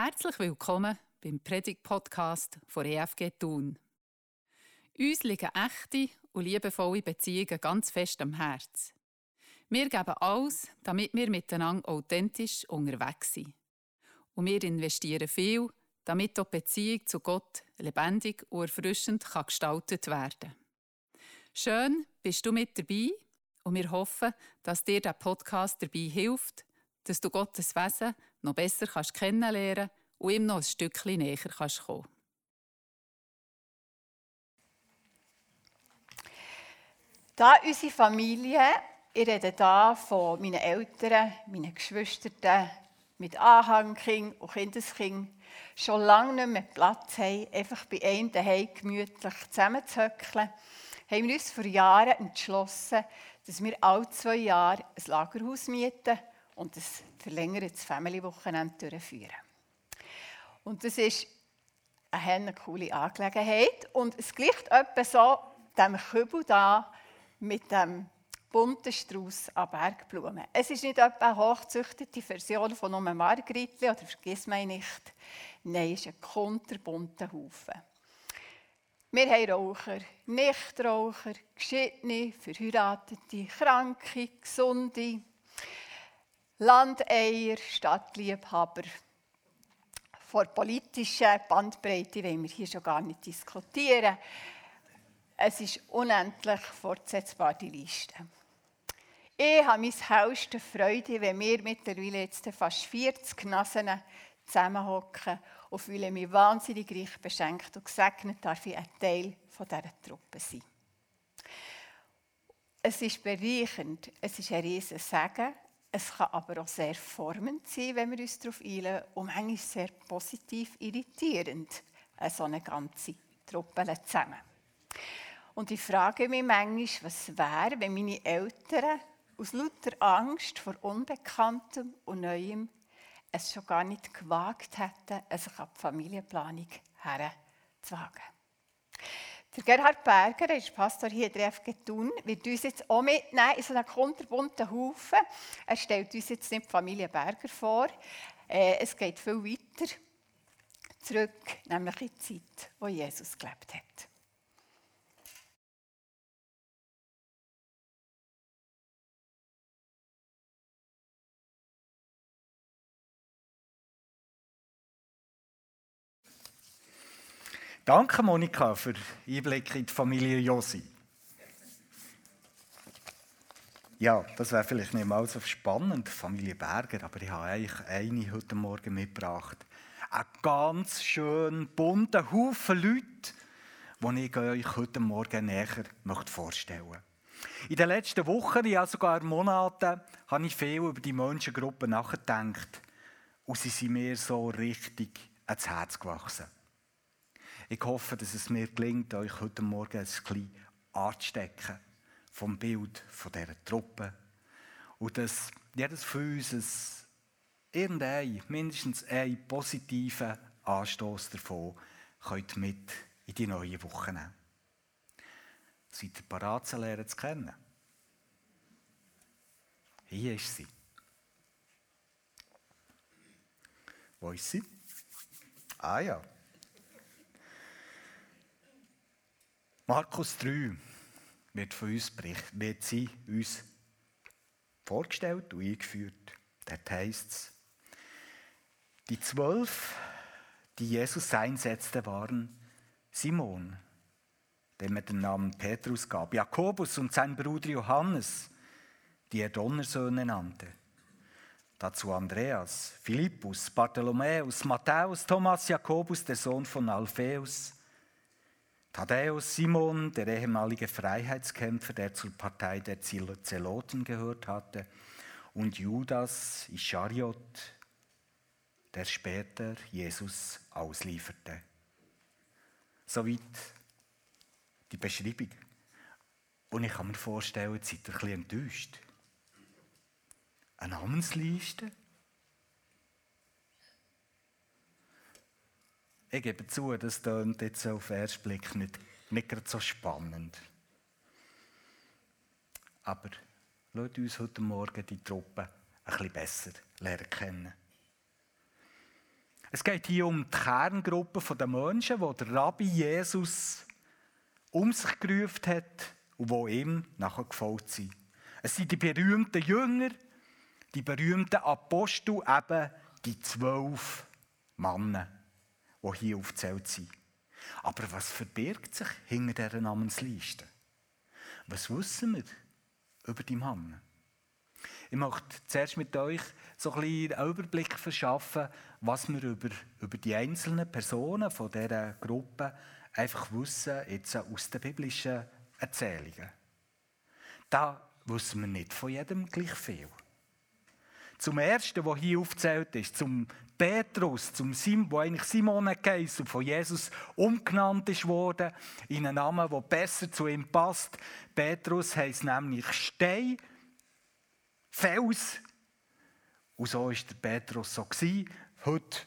Herzlich willkommen beim Predigt-Podcast von EFG Thun. Uns liegen echte und liebevolle Beziehungen ganz fest am Herz. Wir geben alles, damit wir miteinander authentisch unterwegs sind. Und wir investieren viel, damit auch die Beziehung zu Gott lebendig und erfrischend gestaltet werden kann. Schön, bist du mit dabei und wir hoffen, dass dir der Podcast dabei hilft, dass du Gottes Wesen noch besser kannst kennenlernen und ihm noch ein Stückchen näher kannst kommen. Da unsere Familie, ich rede hier von meinen Eltern, meinen Geschwistern, mit Anhangkind und Kindeskind, schon lange nicht mehr Platz haben, einfach bei einem daheim gemütlich zusammenzuhöckeln, haben wir uns vor Jahren entschlossen, dass wir alle zwei Jahre ein Lagerhaus mieten und ein verlängertes Family-Wochenende durchführen. Und das ist eine coole Angelegenheit. Und es gleicht etwa so dem Kübel da mit dem bunten Strauß an Bergblumen. Es ist nicht etwa eine hochzüchtete Version von einem Margritli oder vergiss mich nicht. Nein, es ist ein kunterbunter Haufen. Wir haben Raucher, Nichtraucher, Geschiedene, Verheiratete, Kranke, Gesunde, Landeier, Stadtliebhaber. Vor politischer Bandbreite wollen wir hier schon gar nicht diskutieren. Es ist unendlich fortsetzbar, die Liste. Ich habe meine hellste Freude, wenn wir mittlerweile jetzt fast 40 Nasen zusammenhocken und fühle mich wahnsinnig reich beschenkt und gesegnet, darf ich ein Teil dieser Truppe sein. Es ist bereichernd, es ist ein riesen Segen, es kann aber auch sehr formend sein, wenn wir uns darauf einlassen und manchmal sehr positiv irritierend, so eine ganze Truppe zusammen. Und ich frage mich manchmal, was wäre, wenn meine Eltern aus lauter Angst vor Unbekanntem und Neuem es schon gar nicht gewagt hätten, sich an die Familienplanung herzuwagen. Der Gerhard Berger, ist Pastor hier in der FG Thun, wird uns jetzt auch mitnehmen in so einen kunterbunten Haufen. Er stellt uns jetzt nicht die Familie Berger vor. Äh, es geht viel weiter zurück, nämlich in die Zeit, wo Jesus gelebt hat. Danke, Monika, für den Einblick in die Familie Josi. Ja, das wäre vielleicht nicht mal so spannend, Familie Berger, aber ich habe eigentlich eine heute Morgen mitgebracht. Ein ganz schön bunter Haufen Leute, die ich euch heute Morgen näher vorstellen möchte. In den letzten Wochen, ja sogar Monaten, habe ich viel über die Menschengruppe nachgedacht und sie sind mir so richtig ans Herz gewachsen. Ich hoffe, dass es mir gelingt, euch heute Morgen ein bisschen anzustecken vom Bild von dieser Truppe. Und dass jedes von uns irgendein, mindestens einen positiven Anstoß davon könnt mit in die neue Woche nehmen. Seid ihr bereit, zu zu kennen? Hier ist sie. Wo ist sie? Ah ja. Markus 3 wird, von uns bericht, wird sie uns vorgestellt und eingeführt. Dort heißt es, die zwölf, die Jesus einsetzte, waren Simon, dem er den Namen Petrus gab, Jakobus und sein Bruder Johannes, die er Donnersöhne nannte. Dazu Andreas, Philippus, Bartholomäus, Matthäus, Thomas, Jakobus, der Sohn von Alpheus, Thaddäus Simon, der ehemalige Freiheitskämpfer, der zur Partei der Zeloten gehört hatte, und Judas Ischariot, der später Jesus auslieferte. Soweit die Beschreibung. Und ich kann mir vorstellen, jetzt seid ein bisschen enttäuscht. Eine Namensliste? Ich gebe zu, das klingt jetzt auf den ersten Blick nicht, nicht gerade so spannend. Aber lasst uns heute Morgen die Truppe ein bisschen besser lernen kennen. Es geht hier um die Kerngruppe der Menschen, die der Rabbi Jesus um sich gerufen hat und die ihm nachher gefolgt sind. Es sind die berühmten Jünger, die berühmten Apostel, eben die zwölf Männer, die hier aufgezählt sind. Aber was verbirgt sich hinter dieser Namensliste? Was wissen wir über die Männer? Ich möchte zuerst mit euch so ein einen Überblick verschaffen, was wir über, über die einzelnen Personen von dieser Gruppe einfach wissen, jetzt aus den biblischen Erzählungen. Da wissen wir nicht von jedem gleich viel. Zum ersten, was hier aufzählt ist, zum Petrus, zum Sim, wo eigentlich Simon geheißen und von Jesus umgenannt ist worden, in einen Namen, der besser zu ihm passt. Petrus heißt nämlich Stein, Fels. Und so war der Petrus so. Gewesen. Heute,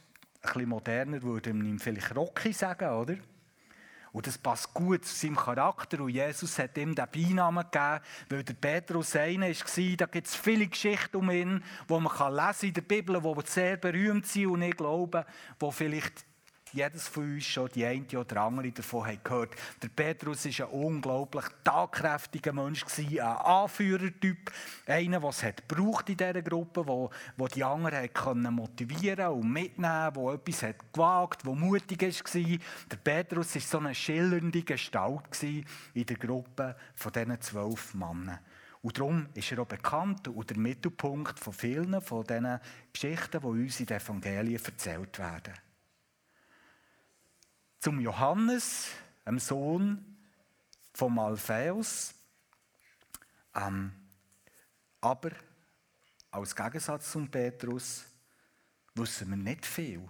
ein bisschen moderner, würde man ihm vielleicht Rocky sagen, oder? Und das passt gut zu seinem Charakter. Und Jesus hat ihm den Beinamen gegeben, weil der Petrus einer war. Da gibt es viele Geschichten um ihn, die man lesen in der Bibel, die sehr berühmt sind. Und ich glaube, wo vielleicht jedes von uns schon die eine oder andere davon hat gehört. Der Petrus war ein unglaublich tagkräftiger Mensch, ein Anführertyp, einer, der es hat gebraucht in dieser Gruppe, wo, wo die anderen können motivieren und mitnehmen, der etwas hat gewagt, der mutig war. Der Petrus war so eine schillernde Gestalt in der Gruppe von diesen zwölf Männern. Und darum ist er auch bekannt und der Mittelpunkt von vielen von diesen Geschichten, die uns in den Evangelien erzählt werden zum Johannes, dem Sohn von Alphaeus. Ähm, aber als Gegensatz zum Petrus wissen wir nicht viel,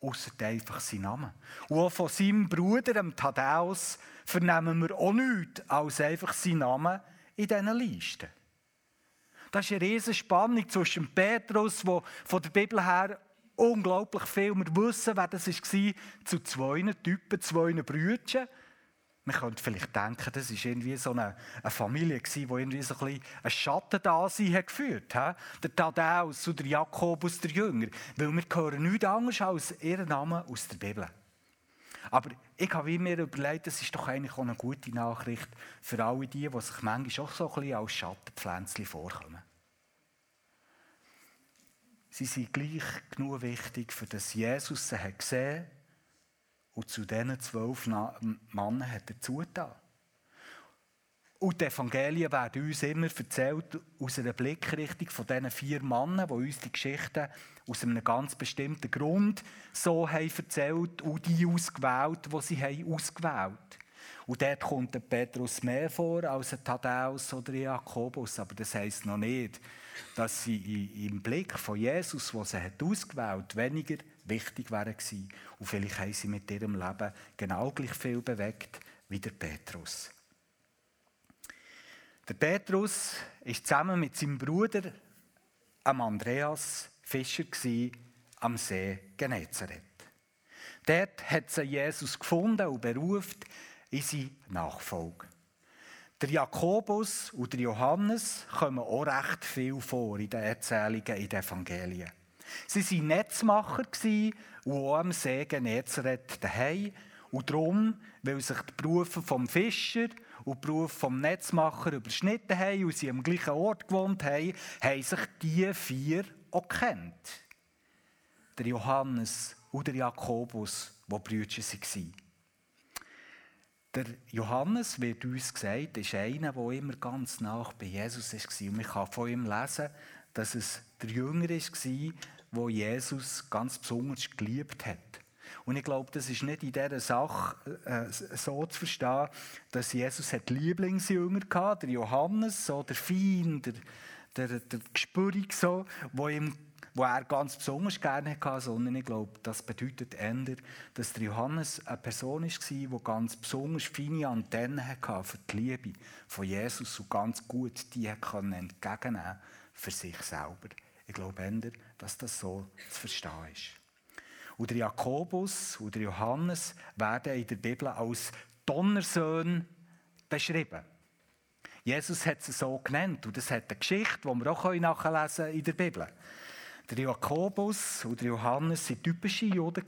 außer einfach seinen Namen. Und auch von seinem Bruder, dem Thaddäus, vernehmen wir auch nichts als einfach seinen Namen in diesen Listen. Das ist eine riesige Spannung zwischen Petrus, der von der Bibel her unglaublich viel. Wir wissen, wer das war, zu zwei Typen, zwei Brüdern. Man könnte vielleicht denken, das war irgendwie so eine, eine Familie, die irgendwie so ein einen Schatten da hat geführt hat. Der Thaddäus und der Jakobus, der Jünger. Weil wir hören nichts anderes als ihren Namen aus der Bibel. Aber ich habe mir überlegt, das ist doch eigentlich auch eine gute Nachricht für alle die, die sich manchmal auch so ein bisschen als Schattenpflänzchen vorkommen. Sie sind gleich genug wichtig, für das Jesus sie hat gesehen und zu diesen zwölf Männern hat er zugetan. Und die Evangelien werden uns immer erzählt aus einer Blickrichtung von diesen vier Männern, die uns die Geschichten aus einem ganz bestimmten Grund so haben erzählt und die ausgewählt, die sie haben ausgewählt Und dort kommt der Petrus mehr vor als ein Thaddäus oder Jakobus, aber das heisst noch nicht, dass sie im Blick von Jesus, was er hat ausgewählt, weniger wichtig gewesen. Und vielleicht haben sie mit ihrem Leben genau gleich viel bewegt wie der Petrus. Der Petrus ist zusammen mit seinem Bruder am Andreas Fischer am See Genezareth. Dort hat sie Jesus gefunden und berufen in seine Nachfolge. Der Jakobus und der Johannes kommen auch recht viel vor in den Erzählungen in den Evangelien. Sie waren Netzmacher und auch am See Genezareth daheim. Und darum, weil sich die Berufe vom Fischer und die Berufe vom Netzmacher überschnitten haben und sie am gleichen Ort gewohnt haben, haben sich die vier auch kennt. Der Johannes und der Jakobus, die Brüder waren. Der Johannes, wird uns gesagt, ist einer, der immer ganz nach bei Jesus war. Und man kann von ihm lesen, dass es der Jünger war, der Jesus ganz besonders geliebt hat. Und ich glaube, das ist nicht in dieser Sache äh, so zu verstehen, dass Jesus hat Lieblingsjünger hatte, der Johannes, so der Fein, der, der, der Gespürig, so, wo ihm wo er ganz besonders gerne hatte, sondern ich glaube, das bedeutet eher, dass der Johannes eine Person war, die ganz besonders feine Antennen hatte für die Liebe von Jesus und ganz gut die entgegennehmen für sich selber. Ich glaube eher, dass das so zu verstehen ist. Und der Jakobus und der Johannes werden in der Bibel als Donnersöhne beschrieben. Jesus hat sie so genannt und das hat eine Geschichte, die wir auch nachlesen können in der Bibel. Der Jakobus und der Johannes waren typische Juden.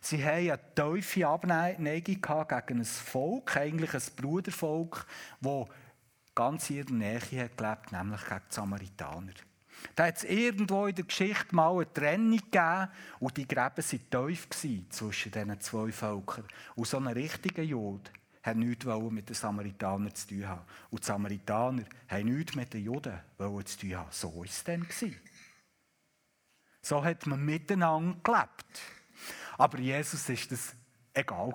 Sie hatten eine tiefe Abneigung gegen ein Volk, eigentlich ein Brudervolk, das ganz in ihrer Nähe gelebt nämlich gegen die Samaritaner. Da hat es irgendwo in der Geschichte mal eine Trennung gegeben und die Gräben waren tief zwischen diesen zwei Völkern. Und so ein richtiger Jude hat nichts mit den Samaritanern zu tun haben. Und die Samaritaner haben nichts mit den Juden zu tun haben. So war es dann. So hat man miteinander gelebt. Aber Jesus ist das egal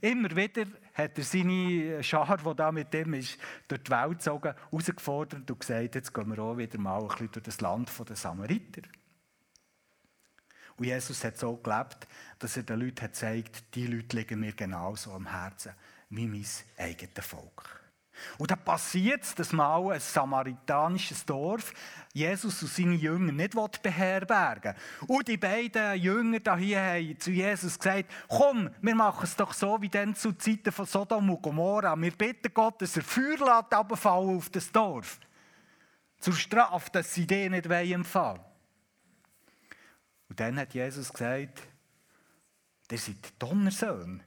Immer wieder hat er seine Schar, die da mit ihm ist, durch die Welt gezogen, herausgefordert und gesagt, jetzt gehen wir auch wieder mal ein bisschen durch das Land der Samariter. Und Jesus hat so gelebt, dass er den Leuten hat gezeigt, die Leute liegen mir genauso am Herzen wie mein eigenes Volk. Und dann passiert es, dass mal ein samaritanisches Dorf Jesus und seine Jünger nicht beherbergen will. Und die beiden Jünger hier haben zu Jesus gesagt, komm, wir machen es doch so wie dann zu Zeiten von Sodom und Gomorra. Wir bitten Gott, dass er Feuer lässt auf das Dorf. Zur Strafe, dass sie den nicht empfangen Und dann hat Jesus gesagt, ihr seid Donnersöhne.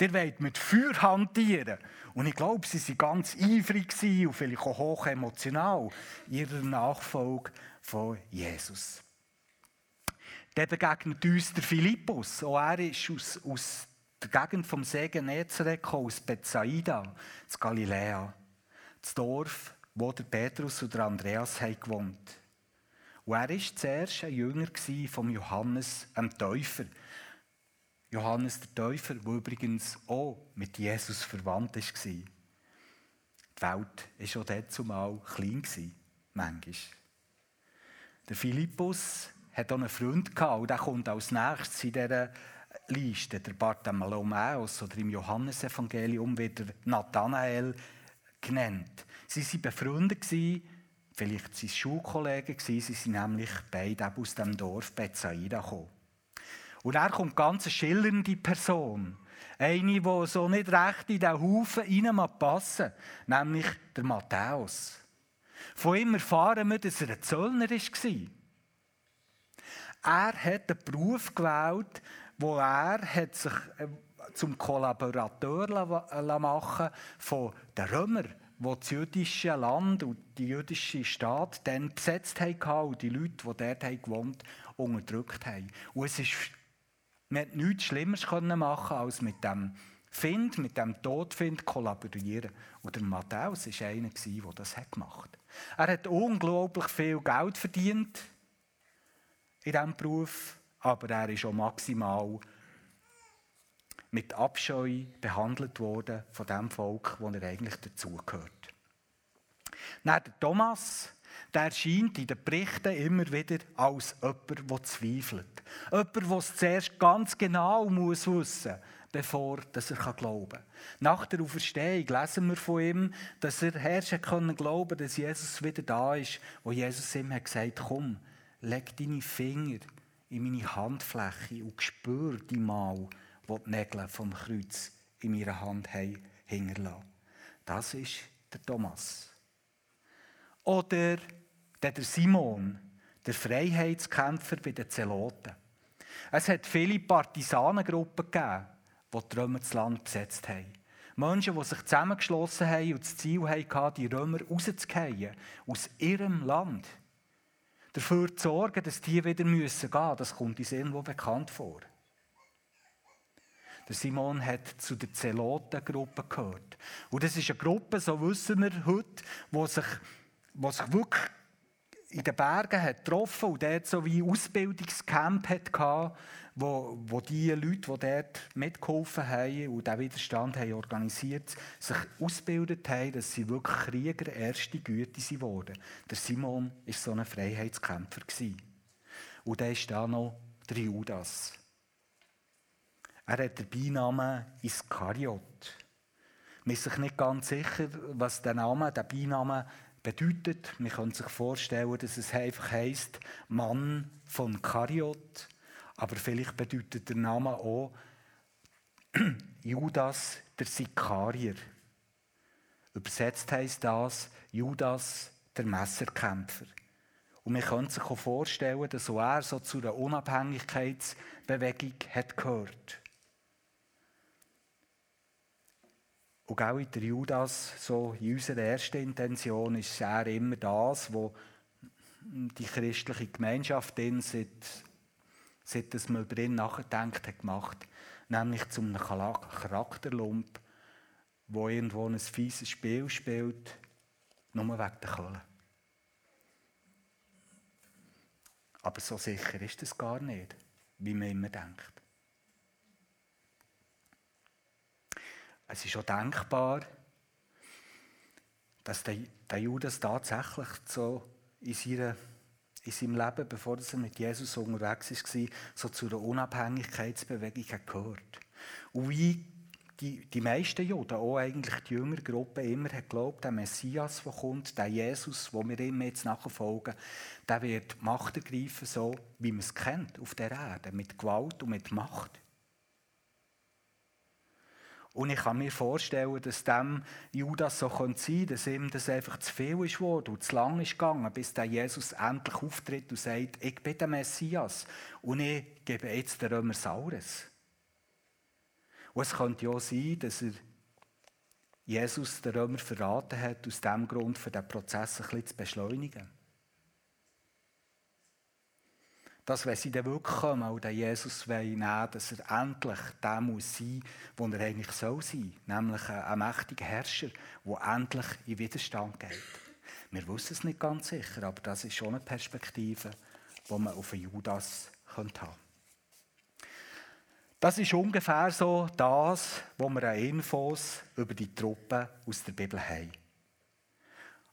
Ihr wollt mit Feuer hantieren. Und ich glaube, sie waren ganz eifrig und vielleicht auch hoch emotional ihrer Nachfolge von Jesus. Dann begegnet uns der Philippus. Auch er ist aus, aus der Gegend vom See Genezareth aus Bethsaida, zu Galiläa. Das Dorf, wo der Petrus und der Andreas haben gewohnt Und er war zuerst ein Jünger von Johannes, einem Täufer. Johannes der Täufer, der übrigens auch mit Jesus verwandt war. Die Welt war schon dazumal klein, manchmal. Der Philippus hat auch einen Freund und der kommt als nächstes in dieser Liste, der Bartholomäus oder im Johannesevangelium wieder Nathanael genannt. Sie waren befreundet, vielleicht seine Schulkollegen, sie sind nämlich beide aus dem Dorf Bethsaida gekommen. Und er kommt ganz eine schillernde Person. Eine, die so nicht recht in diesen Haufen passen nämlich der Matthäus. Von ihm erfahren wir, dass er ein Zöllner war. Er hat einen Beruf gewählt, wo er hat sich äh, zum Kollaborateur machen von den Römern, die das jüdische Land und die jüdische Staat dann besetzt haben und die Leute, die dort gewohnt haben, unterdrückt haben. Und es ist man konnte nichts Schlimmeres machen, als mit dem Find, mit dem Todfind kollaborieren. Und der Matthäus war einer, der das gemacht hat. Er hat unglaublich viel Geld verdient in diesem Beruf, aber er ist auch maximal mit Abscheu behandelt worden von dem Volk, wo er eigentlich dazugehört. Dann der Thomas, der erscheint in den Berichten immer wieder als jemand, der zweifelt. Jemand, der es zuerst ganz genau muss wissen muss, bevor er glauben kann. Nach der Auferstehung lesen wir von ihm, dass er herrschen können glauben, dass Jesus wieder da ist, wo Jesus ihm hat gesagt komm, leg deine Finger in meine Handfläche und spür die Mal, wo die Nägel vom Kreuz in meiner Hand hinterlassen. Das ist der Thomas. Oder der Simon, der Freiheitskämpfer bei den Zeloten. Es hat viele Partisanengruppen gegeben, die die Römer das Land besetzt haben. Menschen, die sich zusammengeschlossen haben und das Ziel hatten, die Römer rauszugehen aus ihrem Land. Dafür zu sorgen, dass die wieder gehen müssen. Das kommt uns irgendwo bekannt vor. Der Simon hat zu der Zelotengruppe gehört. Und das ist eine Gruppe, so wissen wir heute, die sich, die sich wirklich in den Bergen hat getroffen und dort so wie Ausbildungscamp hatte, wo, wo die Leute, die dort mitgeholfen haben und diesen Widerstand haben organisiert sich ausgebildet haben, dass sie wirklich Krieger erste Güte wurden. Der Simon war so ein Freiheitskämpfer. Und dann ist da noch der Judas. Er hat den Beinamen Iskariot. Man ist sich nicht ganz sicher, was der Name, der Beinamen bedeutet. Man kann sich vorstellen, dass es einfach heißt Mann von Kariot, aber vielleicht bedeutet der Name auch Judas der Sikarier. Übersetzt heißt das Judas der Messerkämpfer. Und man könnte sich auch vorstellen, dass auch er so zu einer Unabhängigkeitsbewegung hat gehört. Und auch in der Judas, so in unserer ersten Intention, ist er immer das, wo die christliche Gemeinschaft in seit, seit dass man über ihn nachgedacht hat, gemacht. Nämlich zu einem Charakterlump, wo irgendwo ein fieses Spiel spielt, nur wegen der Kohle. Aber so sicher ist es gar nicht, wie man immer denkt. Es ist auch denkbar, dass der, der Judas tatsächlich so in, seiner, in seinem Leben, bevor er mit Jesus unterwegs war, so zu einer Unabhängigkeitsbewegung gehört. Und wie die, die meisten Juden, auch eigentlich die jüngere Gruppe, immer hat geglaubt, der Messias, der kommt, der Jesus, wo wir ihm jetzt nachfolgen, der wird Macht ergreifen, so wie man es kennt auf der Erde, mit Gewalt und mit Macht. Und ich kann mir vorstellen, dass dem Judas so sein könnte, dass ihm das einfach zu viel ist worden und zu lang ist gegangen, bis der Jesus endlich auftritt und sagt, ich bin der Messias und ich gebe jetzt den Römer Saures. Und es könnte ja sein, dass er Jesus den Römer verraten hat, aus dem Grund, für den Prozess ein bisschen zu beschleunigen dass wenn sie dann wirklich kommen und Jesus nehmen dass er endlich der muss sein, wo er eigentlich soll sein, nämlich ein, ein mächtiger Herrscher, der endlich in Widerstand geht. Wir wissen es nicht ganz sicher, aber das ist schon eine Perspektive, die man auf Judas haben könnte. Das ist ungefähr so das, was wir an Infos über die Truppen aus der Bibel haben.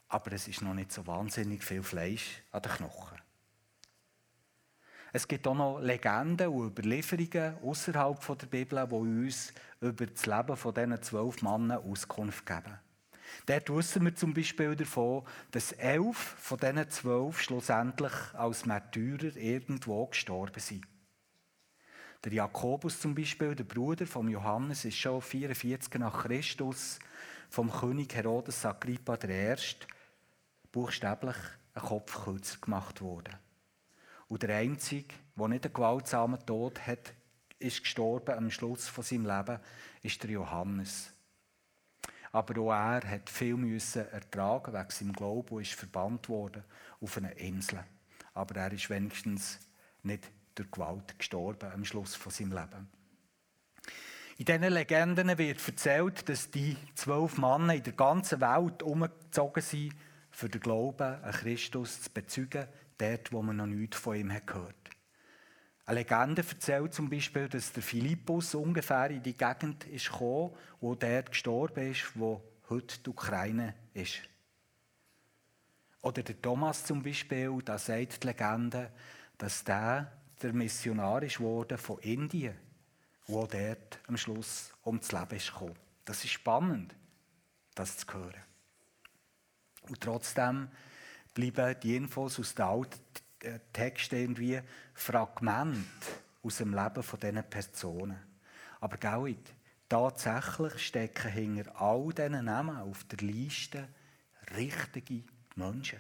Aber es ist noch nicht so wahnsinnig viel Fleisch an den Knochen. Es gibt auch noch Legenden und Überlieferungen außerhalb der Bibel, die uns über das Leben von diesen zwölf Männern Auskunft geben. Dort wissen wir zum Beispiel davon, dass elf von diesen zwölf schlussendlich als Märtyrer irgendwo gestorben sind. Der Jakobus zum Beispiel, der Bruder von Johannes, ist schon 44 nach Christus vom König Herodes Agrippa I. buchstäblich ein Kopfkürzer gemacht worden. Und der Einzige, der nicht einen gewaltsamen Tod hat, ist gestorben am Schluss von seinem Leben, ist der Johannes. Aber auch er hat viel müssen ertragen wegen seinem Glauben und ist verbannt worden auf eine Insel. Aber er ist wenigstens nicht durch Gewalt gestorben am Schluss von seinem Leben. In diesen Legenden wird erzählt, dass die zwölf Männer in der ganzen Welt umgezogen sind, für den Glauben an Christus zu bezeugen, dort, wo man noch nichts von ihm gehört hat. Eine Legende erzählt zum Beispiel, dass der Philippus ungefähr in die Gegend ist wo dort gestorben ist, wo heute die Ukraine ist. Oder der Thomas zum Beispiel, da sagt die Legende, dass der der Missionar ist worden von Indien, wo dort am Schluss ums Leben ist gekommen. Das ist spannend, das zu hören. Und trotzdem bleiben Infos aus den alten äh, Texten irgendwie Fragmente aus dem Leben dieser Personen. Aber gell, tatsächlich stecken hinter all diesen Namen auf der Liste richtige Menschen.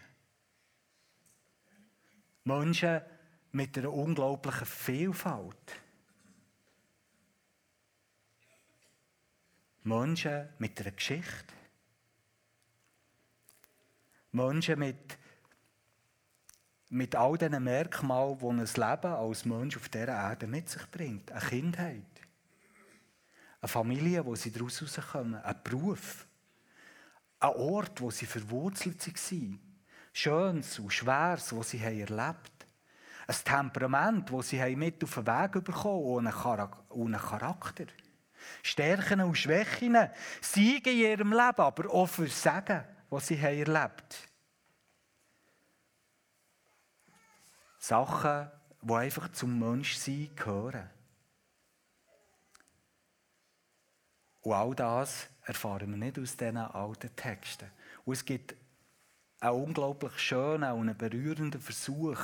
Menschen mit einer unglaublichen Vielfalt. Menschen mit einer Geschichte. Menschen mit mit all diesen Merkmalen, die ein Leben als Mensch auf dieser Erde mit sich bringt. Eine Kindheit, eine Familie, wo sie daraus rauskommen, ein Beruf, ein Ort, wo sie verwurzelt waren, Schönes und Schweres, was sie erlebt haben, ein Temperament, das sie mit auf den Weg bekommen haben und einen Charakter. Stärken und Schwächen, Siege in ihrem Leben, aber auch Versagen, was sie erlebt haben. Sachen, die einfach zum Menschsein gehören. Und all das erfahren wir nicht aus diesen alten Texten. Und es gibt einen unglaublich schönen und einen berührenden Versuch,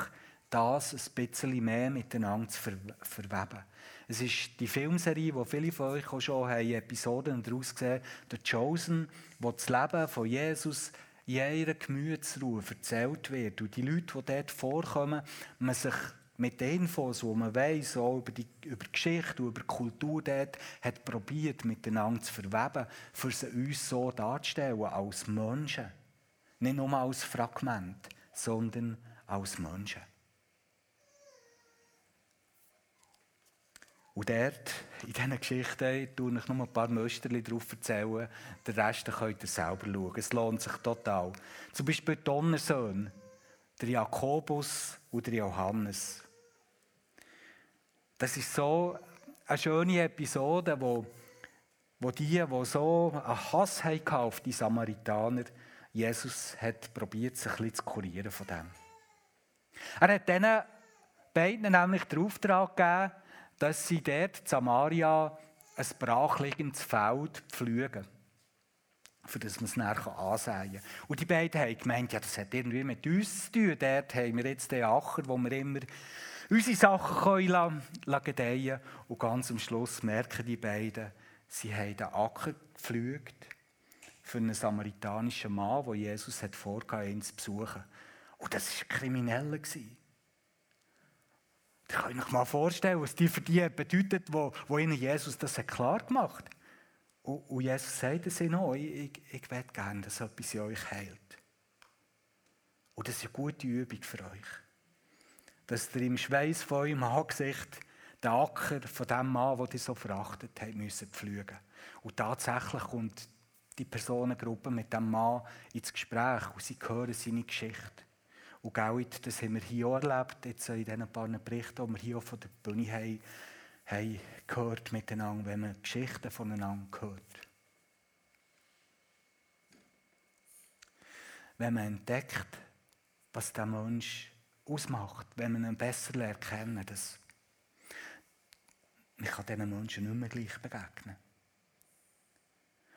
das ein bisschen mehr miteinander zu verweben. Es ist die Filmserie, wo viele von euch auch schon haben Episoden daraus gesehen haben, «The Chosen», wo das Leben von Jesus ihrer Gemütsruhe erzählt wird und die Leute, die dort vorkommen, man sich mit den Infos, die man weiss, auch über die, über die Geschichte und über die Kultur dort, hat probiert, miteinander zu verweben, für sie uns so darzustellen, als Menschen. Nicht nur als Fragment, sondern als Menschen. Und dort, in diesen Geschichten, erzähle ich nur ein paar Musterchen drauf. Erzählen. Den Rest könnt ihr selber schauen. Es lohnt sich total. Zum Beispiel die Donnersöhne, der Jakobus und der Johannes. Das ist so eine schöne Episode, wo, wo die, die so einen Hass hatten auf die Samaritaner, Jesus hat probiert, sich ein bisschen zu kurieren von dem. Er hat diesen beiden nämlich den Auftrag gegeben, dass sie dort in Samaria ein brachliegendes Feld pflügen. Für das man es nachher ansehen kann. Und die beiden haben gemeint, ja, das hat irgendwie mit uns zu tun. Dort haben wir jetzt den Acher, wo wir immer unsere Sachen können Und ganz am Schluss merken die beiden, sie haben den Acker gepflügt für einen samaritanischen Mann, den Jesus hat vorgehabt, ihn zu besuchen. Und das war ein Krimineller. Ich kann euch mal vorstellen, was die für die bedeutet, wo, wo ihnen Jesus das klar gemacht hat. Und, und Jesus sagt es ihnen auch, ich, ich, ich möchte gerne, dass etwas in euch heilt. Und das ist eine gute Übung für euch. Dass ihr im Schweiß von eurem Angesicht den Acker von dem Mann, den ihr so verachtet habt, müssen pflügen. Und tatsächlich kommt die Personengruppe mit dem Mann ins Gespräch und sie hören seine Geschichte. Und genau das haben wir hier auch erlebt, jetzt in diesen paar Berichten, die wir hier auch von der Bühne haben, haben gehört miteinander, wenn man Geschichten voneinander hört. Wenn man entdeckt, was der Mensch ausmacht, wenn man ihn besser lernt dass man kann diesen Menschen nicht mehr gleich begegnen.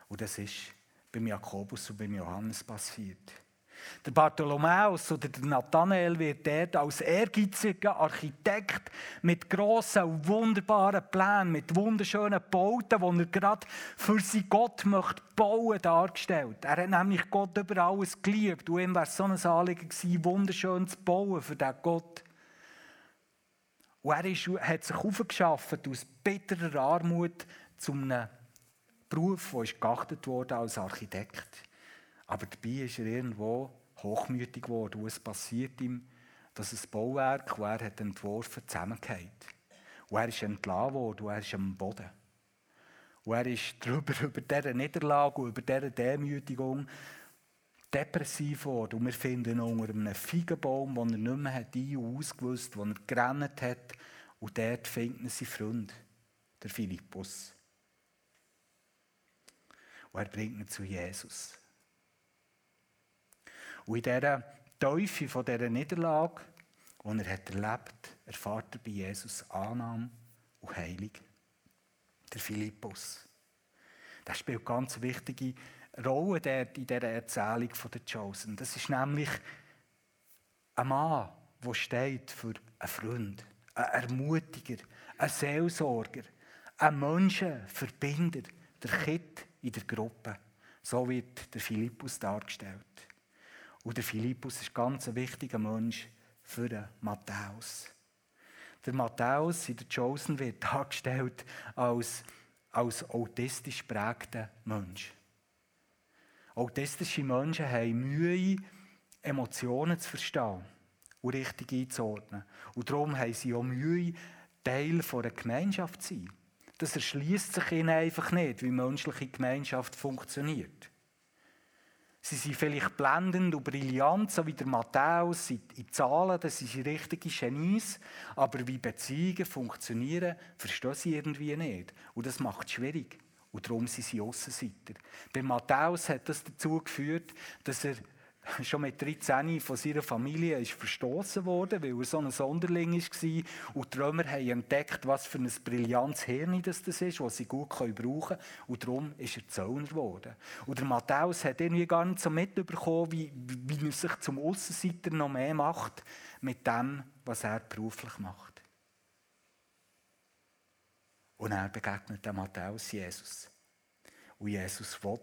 Und das ist beim Jakobus und beim Johannes passiert. Der Bartholomäus oder der Nathanael wird dort als ehrgeiziger Architekt mit grossen und wunderbaren Plänen, mit wunderschönen Bauten, die er gerade für seinen Gott möchte bauen dargestellt. Er hat nämlich Gott über alles geliebt und ihm war so ein Anliegen gewesen, wunderschön zu bauen für diesen Gott. Und er ist, hat sich aufgeschafft aus bitterer Armut zu einem Beruf, der geachtet wurde als Architekt. Aber dabei ist er irgendwo hochmütig geworden. Und es passiert ihm, dass ein Bauwerk, das er hat entworfen hat, zusammengeht. Und er ist entlassen worden und er ist am Boden. Und er ist darüber, über diese Niederlage und über diese Demütigung depressiv geworden. Und wir finden ihn unter einem Feigenbaum, den er nicht mehr hat ein- und ausgewusst, den er gerannt hat. Und dort findet er seinen Freund, der Philippus. Und er bringt ihn zu Jesus. Und in dieser Teufel von dieser Niederlage, die er hat erlebt erfahrt er bei Jesus Annahme und Heilung. Der Philippus. Der spielt ganz wichtige Rolle in dieser Erzählung der Chosen. Das ist nämlich ein Mann, der steht für einen Freund, einen Ermutiger, einen Seelsorger, einen Menschenverbinder, der Kind in der Gruppe. So wird der Philippus dargestellt. Und der Philippus ist ganz ein wichtiger Mensch für den Matthäus. Der Matthäus in der Chosen wird dargestellt als, als autistisch prägter Mensch. Autistische Menschen haben Mühe, Emotionen zu verstehen und richtig einzuordnen. Und darum haben sie auch Mühe, Teil einer Gemeinschaft zu sein. Das erschließt sich ihnen einfach nicht, wie menschliche Gemeinschaft funktioniert. Sie sind vielleicht blendend und brillant, so wie der Matthäus in, Zahlen, das sind richtige Genies. Aber wie Beziehungen funktionieren, verstehen sie irgendwie nicht. Und das macht es schwierig. Und darum sind sie Aussenseiter. Bei Matthäus hat das dazu geführt, dass er schon mit 13 von seiner Familie ist verstoßen worden, weil er so ein Sonderling war. Und die Römer haben entdeckt, was für ein brillantes Hirn das ist, das sie gut brauchen können. Und darum ist er Zöllner geworden. Und der Matthäus hat irgendwie gar nicht so mitbekommen, wie, wie er sich zum Aussenseiter noch mehr macht, mit dem, was er beruflich macht. Und er begegnet dem Matthäus Jesus. Und Jesus will,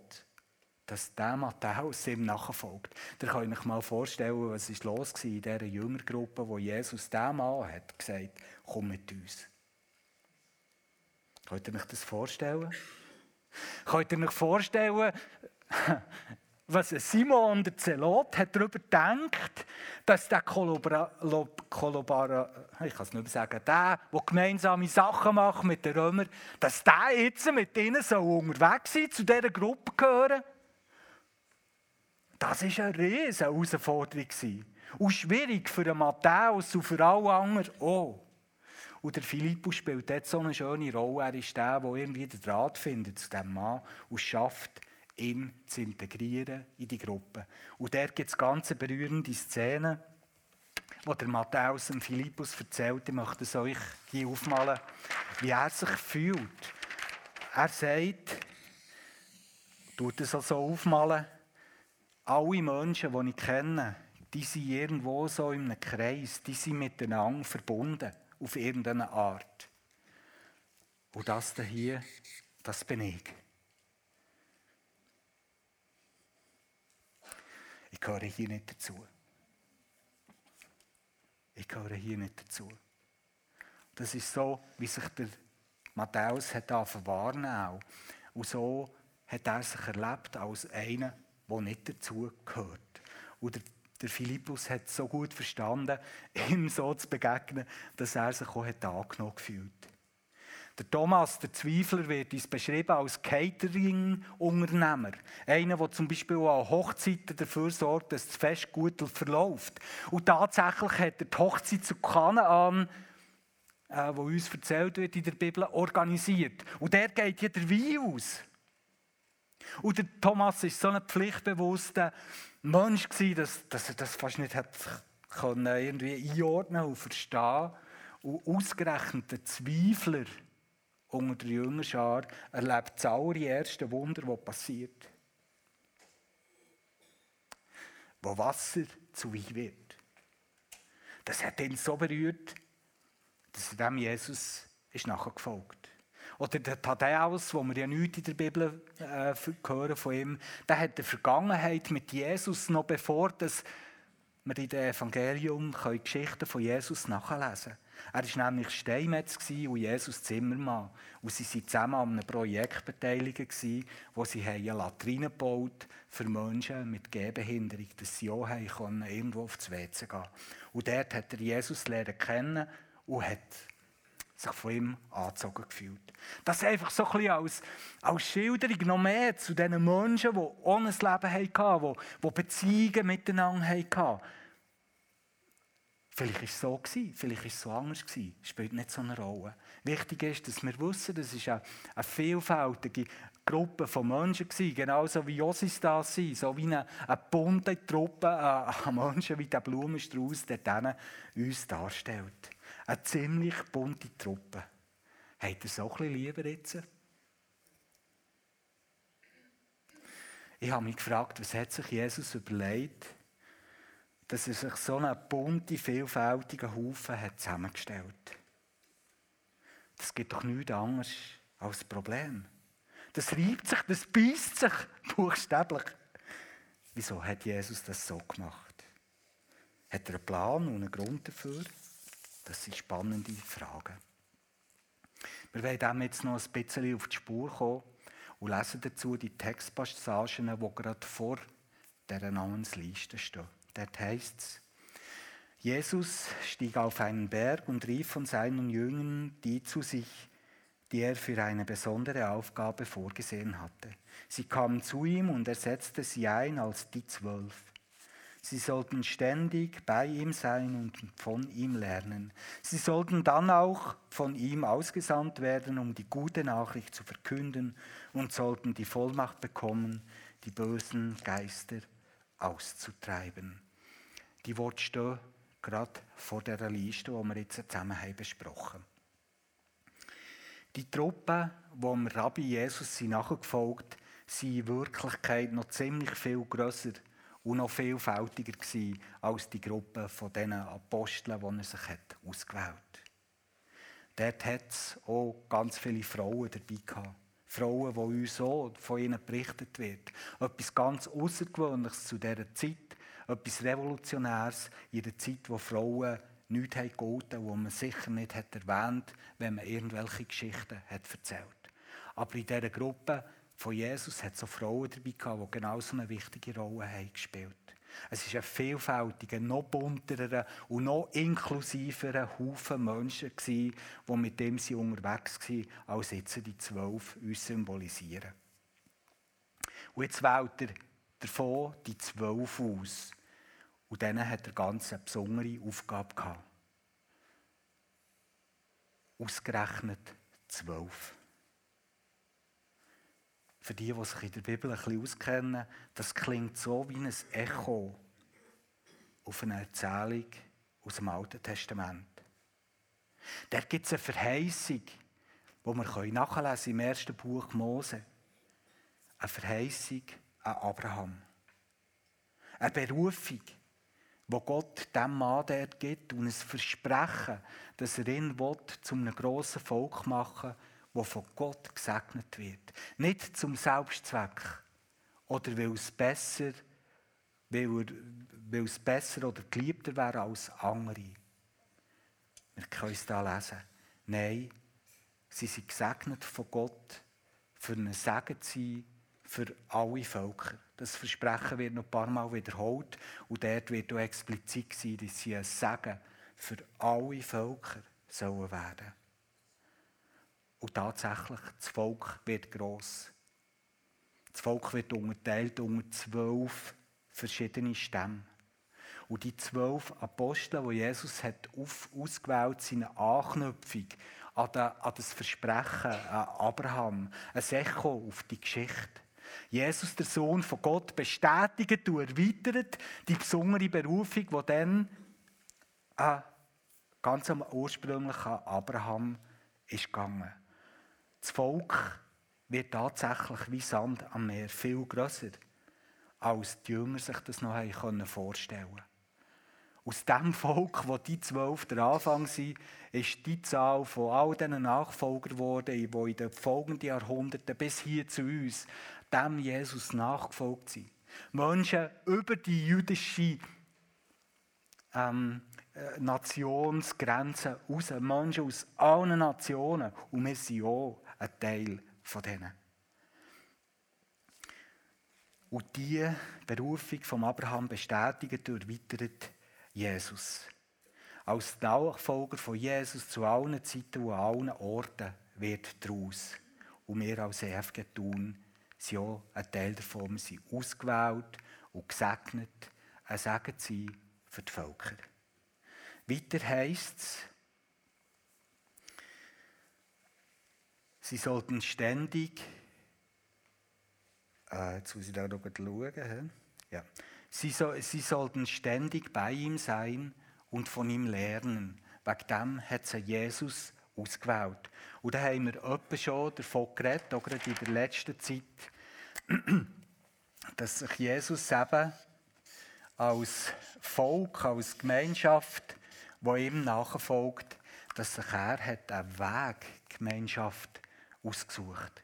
dass der Matthäus ihm nachfolgt. Ihr könnt euch mal vorstellen, was ist los war in dieser Jüngergruppe, wo Jesus dem Mann hat gesagt, komm mit uns. Könnt ihr euch das vorstellen? Könnt ihr euch vorstellen, was Simon der Zelot hat darüber gedacht, dass der Kollabora, ich kann es nicht mehr sagen, der, der gemeinsame Sachen macht mit den Römern, dass der jetzt mit ihnen so unterwegs sein zu dieser Gruppe gehören. Das war eine riesige Herausforderung. Und schwierig für den Matthäus und für alle anderen auch. Und der Philippus spielt dort so eine schöne Rolle. Er ist der, der irgendwie den Draht findet zu diesem Mann und schafft, ihn zu integrieren in die Gruppe. Und dort gibt es ganz berührende Szenen, wo der Matthäus dem Philippus erzählt. Ich möchte es euch hier aufmalen, wie er sich fühlt. Er sagt, tut es also aufmalen, alle Menschen, die ich kenne, die sind irgendwo so in einem Kreis, die sind miteinander verbunden, auf irgendeine Art. Und das hier, das bin ich. Ich gehöre hier nicht dazu. Ich gehöre hier nicht dazu. Das ist so, wie sich der Matthäus hat verwarnen auch. Und so hat er sich erlebt als einer, der nicht dazu gehört. Und der, Philippus hat so gut verstanden, ihm so zu begegnen, dass er sich auch hat angenommen gefühlt der Thomas, der Zweifler, wird uns beschrieben als Catering-Unternehmer. Einer, der zum Beispiel an Hochzeiten dafür sorgt, dass das Fest gut verläuft. Und tatsächlich hat er die Hochzeit zu Kanaan, äh, wo uns erzählt wird in der Bibel, organisiert. Und der geht hier der Wein aus. Und der Thomas war so ein pflichtbewusster Mensch, dass, dass er das fast nicht hat können, irgendwie einordnen und verstehen Und ausgerechnet der Zweifler, unter der Jüngerschar erlebt das allererste Wunder, das passiert. Wo Wasser zu Wein wird. Das hat ihn so berührt, dass er dem Jesus ist nachher gefolgt. Oder der Thaddäus, wo wir ja nichts in der Bibel äh, hören von ihm, der hat die Vergangenheit mit Jesus noch bevor dass wir in dem Evangelium Geschichten von Jesus nachlesen können. Er war nämlich Steinmetz und Jesus Zimmermann. Und sie waren zusammen an einem Projekt beteiligt, wo sie eine Latrine gebaut für Menschen mit Gehbehinderung, dass sie auch können, irgendwo aufs WC gehen Und dort hat er Jesus lernen kennen und hat sich von ihm angezogen gefühlt. Das einfach so ein bisschen als, als Schilderung noch mehr zu diesen Menschen, die ohne ein Leben hatten, die, die Beziehungen miteinander hatten. Vielleicht war es so, vielleicht war es so anders. Es spielt nicht so eine Rolle. Wichtig ist, dass wir wissen, das ist eine, vielfältige Gruppe von Menschen gewesen, genauso wie Josis da sind, so wie eine, eine bunte Truppe an Menschen, wie der Blumenstrauß, der uns darstellt. Eine ziemlich bunte Truppe. Habt ihr so ein bisschen lieber jetzt? Ich habe mich gefragt, was hat sich Jesus überlegt, dass er sich so einen bunten, vielfältigen Haufen hat zusammengestellt Das gibt doch nichts anderes als Problem. Das reibt sich, das beißt sich buchstäblich. Wieso hat Jesus das so gemacht? Hat er einen Plan und einen Grund dafür? Das sind spannende Fragen. Wir werden dem jetzt noch ein bisschen auf die Spur kommen und lesen dazu die Textpassagen, die gerade vor dieser Namensliste stehen. Dort heißt es, Jesus stieg auf einen Berg und rief von seinen Jüngern die zu sich, die er für eine besondere Aufgabe vorgesehen hatte. Sie kamen zu ihm und er setzte sie ein als die Zwölf. Sie sollten ständig bei ihm sein und von ihm lernen. Sie sollten dann auch von ihm ausgesandt werden, um die gute Nachricht zu verkünden und sollten die Vollmacht bekommen, die bösen Geister auszutreiben. Die Worte stehen gerade vor der Liste, die wir jetzt zusammen haben besprochen Die Truppen, die Rabbi Jesus sind nachgefolgt sind in Wirklichkeit noch ziemlich viel grösser und noch vielfältiger gewesen als die Gruppe von diesen Aposteln, die er sich hat ausgewählt hat. Dort hat es auch ganz viele Frauen dabei gehabt. Frauen, die uns so von ihnen berichtet wird. Etwas ganz Außergewöhnliches zu dieser Zeit, etwas Revolutionäres in der Zeit, wo Frauen nichts haben wo man sicher nicht hat erwähnt wenn man irgendwelche Geschichten hat erzählt. Aber in dieser Gruppe von Jesus hat auch Frauen dabei gehabt, die genau so eine wichtige Rolle haben gespielt es war ein vielfältiger, noch bunterer und noch inklusiverer Haufen Menschen, die mit dem sie unterwegs waren, als jetzt die zwölf uns symbolisieren. Und jetzt wählt er davon die zwölf aus. Und denen hat er ganz eine besondere Aufgabe gehabt. Ausgerechnet zwölf. Für die, die sich in der Bibel ein bisschen auskennen, das klingt so wie ein Echo auf eine Erzählung aus dem Alten Testament. Da gibt es eine Verheißung, die wir nachlesen im ersten Buch Mose. Eine Verheißung an Abraham. Eine Berufung, wo Gott dem Mann dort gibt und ein Versprechen, dass er ihn will, zu einem grossen Volk machen will, wo von Gott gesegnet wird. Nicht zum Selbstzweck oder weil es besser, weil, er, weil es besser oder geliebter wäre als andere. Wir können es da lesen. Nein, sie sind gesegnet von Gott, für einen Segen zu sein für alle Völker. Das Versprechen wird noch ein paar Mal wiederholt und dort wird auch explizit sein, dass sie ein Segen für alle Völker sollen werden. Und tatsächlich, das Volk wird gross. Das Volk wird unterteilt unter zwölf verschiedene Stämme. Und die zwölf Apostel, die Jesus hat auf, ausgewählt seine Anknüpfung an, den, an das Versprechen an Abraham, ein Echo auf die Geschichte. Jesus, der Sohn von Gott, bestätigt und erweitert die besondere Berufung, die dann äh, ganz am ursprünglichen Abraham ist gegangen. Das Volk wird tatsächlich wie Sand am Meer viel grösser, als die Jünger sich das noch haben vorstellen konnten. Aus dem Volk, wo die zwölf der Anfang sind, ist die Zahl von all diesen Nachfolgern geworden, die in den folgenden Jahrhunderten bis hier zu uns dem Jesus nachgefolgt sind. Menschen über die jüdische ähm, äh, Nationsgrenzen raus. Menschen aus allen Nationen. Und wir sind auch ein Teil von denen. Und diese Berufung von Abraham bestätigt und erweitert Jesus. Als Nachfolger von Jesus zu allen Zeiten und an allen Orten wird daraus. Und wir als EFG tun, sind auch ein Teil davon. Wir sind ausgewählt und gesegnet, ein Segen zu sein für die Völker. Weiter heisst es, Sie sollten ständig, äh, jetzt muss ich da noch schauen, ja. sie, so, sie sollten ständig bei ihm sein und von ihm lernen. Wegen dem hat sie Jesus ausgewählt. Und da haben wir öppe schon davon geredet, auch gerade in der letzten Zeit, dass sich Jesus eben als Volk, als Gemeinschaft, wo ihm nachfolgt, dass sich er hat einen Weg Gemeinschaft ausgesucht.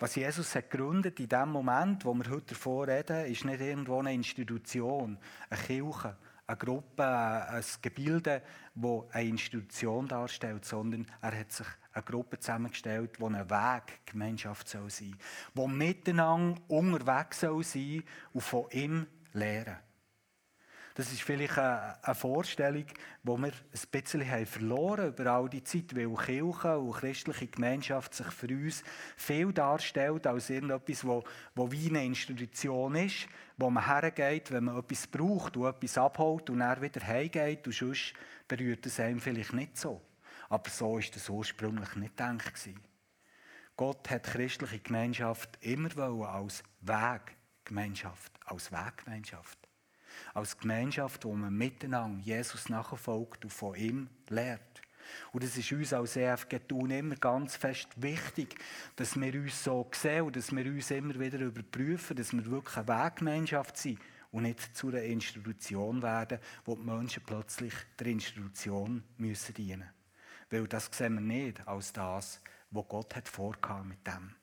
Was Jesus hat gegründet in dem Moment, wo wir heute davor reden, ist nicht irgendwo eine Institution, eine Kirche, eine Gruppe, ein Gebilde, das eine Institution darstellt, sondern er hat sich eine Gruppe zusammengestellt, die eine Weggemeinschaft soll sein die miteinander unterwegs soll sein und von ihm lernen. Das ist vielleicht eine, Vorstellung, die wir ein bisschen haben über all die Zeit, weil Kirche und christliche Gemeinschaft sich für uns viel darstellt als irgendetwas, wo, wo wie eine Institution ist, wo man hergeht, wenn man etwas braucht und etwas abholt und dann wieder heimgeht und sonst berührt es einem vielleicht nicht so. Aber so ist das ursprünglich nicht gedacht. Gott hat christliche Gemeinschaft immer als Weggemeinschaft, als Weggemeinschaft. Als Gemeinschaft, wo man miteinander Jesus nachfolgt und von ihm lernt. Und es ist uns als EFG Thun immer ganz fest wichtig, dass wir uns so sehen und dass wir uns immer wieder überprüfen, dass wir wirklich eine Weggemeinschaft sind und nicht zu einer Institution werden, wo die Menschen plötzlich der Institution dienen müssen. Weil das sehen wir nicht als das, was Gott hat vorgehabt mit dem.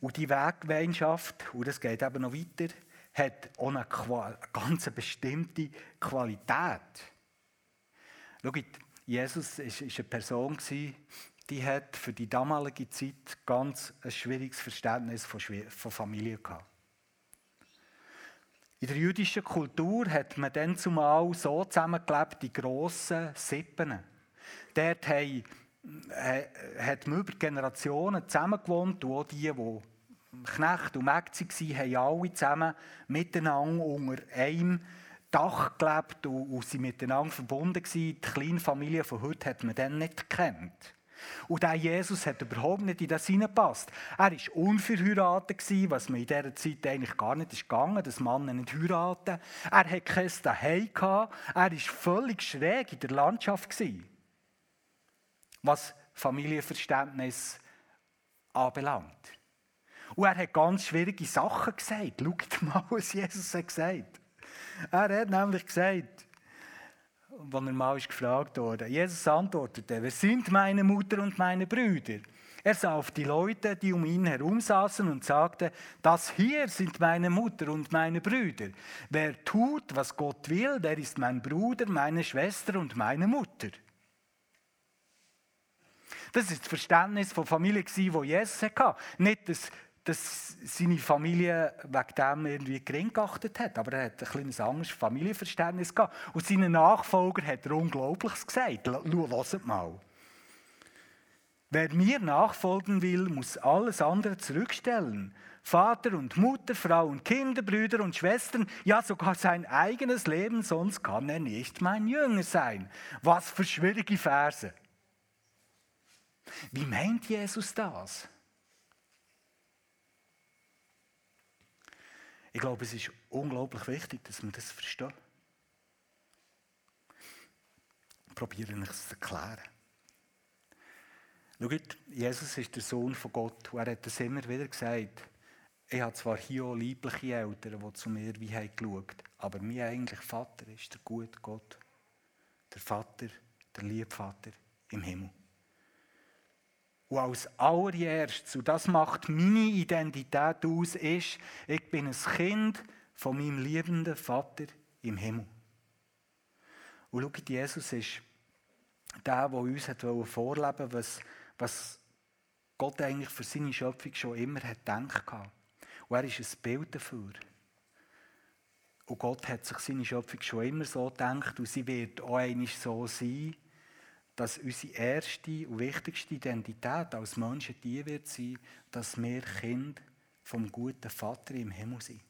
Und die Weggemeinschaft, und das geht eben noch weiter, hat auch eine, ganz bestimmte Qualität. Schaut, Jesus war eine Person, die hat für die damalige Zeit ganz ein schwieriges Verständnis von, Familie gehabt. In der jüdischen Kultur hat man dann zumal so zusammengelebt, die grossen Sippen. Dort äh, hat man über Generationen zusammengewohnt und auch die, die Knecht und Mägde waren, haben alle zusammen miteinander unter einem Dach gelebt und, und sie miteinander verbunden waren. Die kleine Familie von heute hat man dann nicht gekannt. Und der Jesus hat überhaupt nicht in das hineingepasst. Er war unverheiratet, was man in dieser Zeit eigentlich gar nicht ist gegangen, dass Männer nicht heiraten. Er hatte kein Daheim. Er war völlig schräg in der Landschaft. Was Familienverständnis anbelangt. Und er hat ganz schwierige Sachen gesagt. Schaut mal, was Jesus hat gesagt Er hat nämlich gesagt, als er mal ist gefragt wurde, Jesus antwortete, wer sind meine Mutter und meine Brüder? Er sah auf die Leute, die um ihn herum saßen und sagte, das hier sind meine Mutter und meine Brüder. Wer tut, was Gott will, der ist mein Bruder, meine Schwester und meine Mutter. Das ist das Verständnis von Familie, das Jesus hatte. Nicht das dass seine Familie wegen dem irgendwie gering geachtet hat. Aber er hat ein kleines anderes Familienverständnis gehabt. Und seinen Nachfolger hat er Unglaubliches gesagt. Hört mal. Wer mir nachfolgen will, muss alles andere zurückstellen. Vater und Mutter, Frau und Kinder, Brüder und Schwestern, ja sogar sein eigenes Leben, sonst kann er nicht mein Jünger sein. Was für schwierige Verse. Wie meint Jesus das? Ich glaube, es ist unglaublich wichtig, dass wir das verstehen. Ich probiere es zu erklären. Schaut, Jesus ist der Sohn von Gott und er hat das immer wieder gesagt. Ich habe zwar hier auch liebliche Eltern, die zu mir wie haben geschaut aber mein eigentlicher Vater ist der gute Gott. Der Vater, der liebe Vater im Himmel. Und als allererstes, und das macht meine Identität aus, ist, ich bin ein Kind von meinem liebenden Vater im Himmel. Und schaut, Jesus ist der, der uns hat vorleben wollte, was, was Gott eigentlich für seine Schöpfung schon immer hat gedacht hat. Und er ist ein Bild dafür. Und Gott hat sich seine Schöpfung schon immer so gedacht und sie wird auch einmal so sein dass unsere erste und wichtigste Identität als Menschen die wird sein, dass wir Kind vom guten Vater im Himmel sind.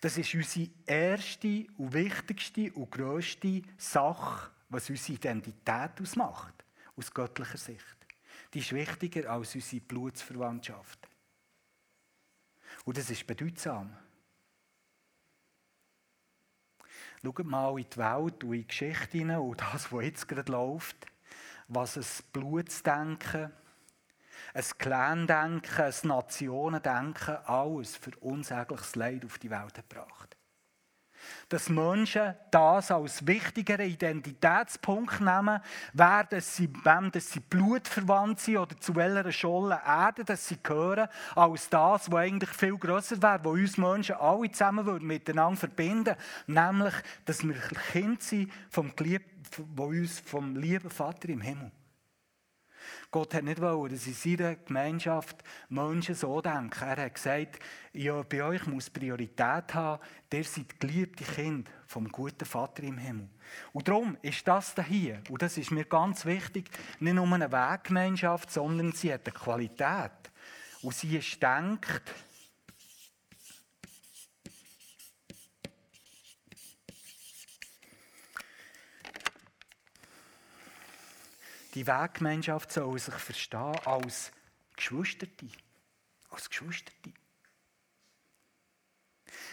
Das ist unsere erste und wichtigste und grösste Sache, was unsere Identität ausmacht, aus göttlicher Sicht. Die ist wichtiger als unsere Blutsverwandtschaft. Und das ist bedeutsam. Schaut mal in die Welt und in die Geschichte hinein und das, was jetzt gerade läuft, was ein Blutsdenken, ein Clan-Denken, ein Nationendenken, alles für unsägliches Leid auf die Welt gebracht dass Menschen das als wichtigeren Identitätspunkt nehmen, wer dass sie, wem dass sie blutverwandt sind oder zu welcher Scholle Erde dass sie gehören, als das, was eigentlich viel grösser wäre, was uns Menschen alle zusammen würden, miteinander verbinden nämlich, dass wir Kind sind vom, wo uns vom lieben Vater im Himmel. Gott hat nicht wollen, dass in seiner Gemeinschaft Menschen so denken. Er hat gesagt, ja, bei euch muss Priorität haben, der seid geliebte Kind vom guten Vater im Himmel. Und darum ist das hier, und das ist mir ganz wichtig, nicht nur eine Weggemeinschaft, sondern sie hat eine Qualität. Und sie ist denkt, Die Weggemeinschaft soll sich verstehen als Geschwisterte. Als Geschwisterte.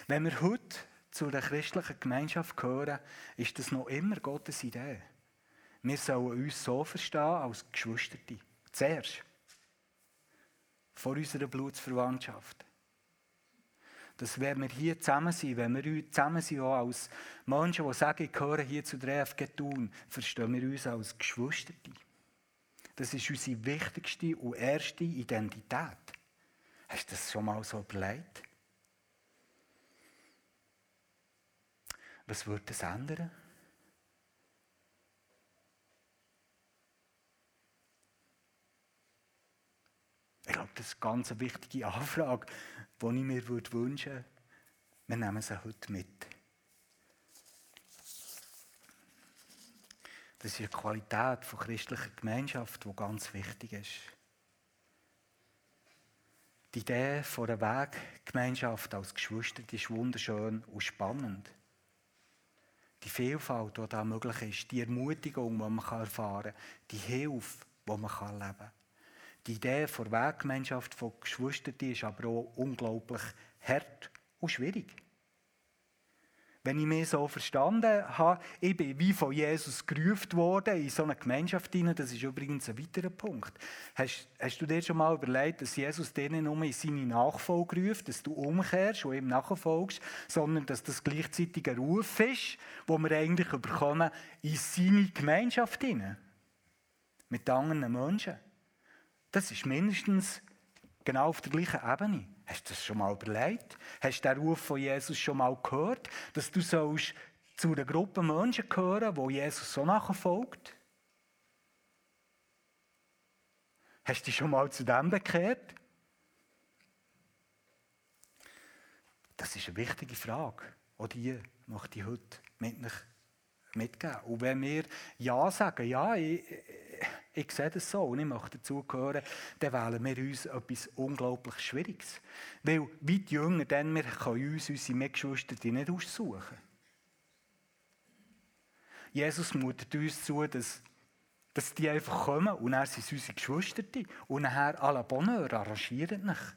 Wenn wir heute zu einer christlichen Gemeinschaft gehören, ist das noch immer Gottes Idee. Wir sollen uns so verstehen als Geschwisterte. Zuerst. Vor unserer Blutsverwandtschaft. Dass wenn wir hier zusammen sind, wenn wir zusammen sind auch als Menschen, die sagen, ich gehöre hier zu der EFG Thun, verstehen wir uns als Geschwisterte. Das ist unsere wichtigste und erste Identität. Hast du das schon mal so überlegt? Was würde das ändern? Ich glaube, das ist eine ganz wichtige Anfrage, die ich mir wünschen würde. Wir nehmen sie heute mit. Das ist eine Qualität von christlicher Gemeinschaft, die ganz wichtig ist. Die Idee von einer Weggemeinschaft als Geschwister ist wunderschön und spannend. Die Vielfalt, die da möglich ist, die Ermutigung, die man erfahren kann, die Hilfe, die man leben kann. Die Idee der Weggemeinschaft von Geschwistern ist aber auch unglaublich hart und schwierig. Wenn ich mich so verstanden habe, ich bin wie von Jesus gerufen worden in so eine Gemeinschaft hinein, das ist übrigens ein weiterer Punkt. Hast, hast du dir schon mal überlegt, dass Jesus dir nicht nur in seine Nachfolge ruft, dass du umkehrst und ihm nachfolgst, sondern dass das gleichzeitig ein Ruf ist, wo wir eigentlich bekommen in seine Gemeinschaft hinein. Mit anderen Menschen. Das ist mindestens genau auf der gleichen Ebene. Hast du das schon mal überlegt? Hast du den Ruf von Jesus schon mal gehört, dass du sollst zu einer Gruppe Menschen gehören, wo Jesus so nachfolgt? Hast du dich schon mal zu dem bekehrt? Das ist eine wichtige Frage. Auch die möchte ich heute mit mitgeben. Und wenn wir Ja sagen, ja, ich, ich sehe das so und ich möchte dazugehören, dann wählen wir uns etwas unglaublich Schwieriges. Weil, wie die Jünger, dann wir können uns unsere Mitgeschwister nicht aussuchen. Jesus mutet uns zu, dass, dass die einfach kommen und dann sind unsere Geschwister und nachher à la Bonheur arrangieren nicht.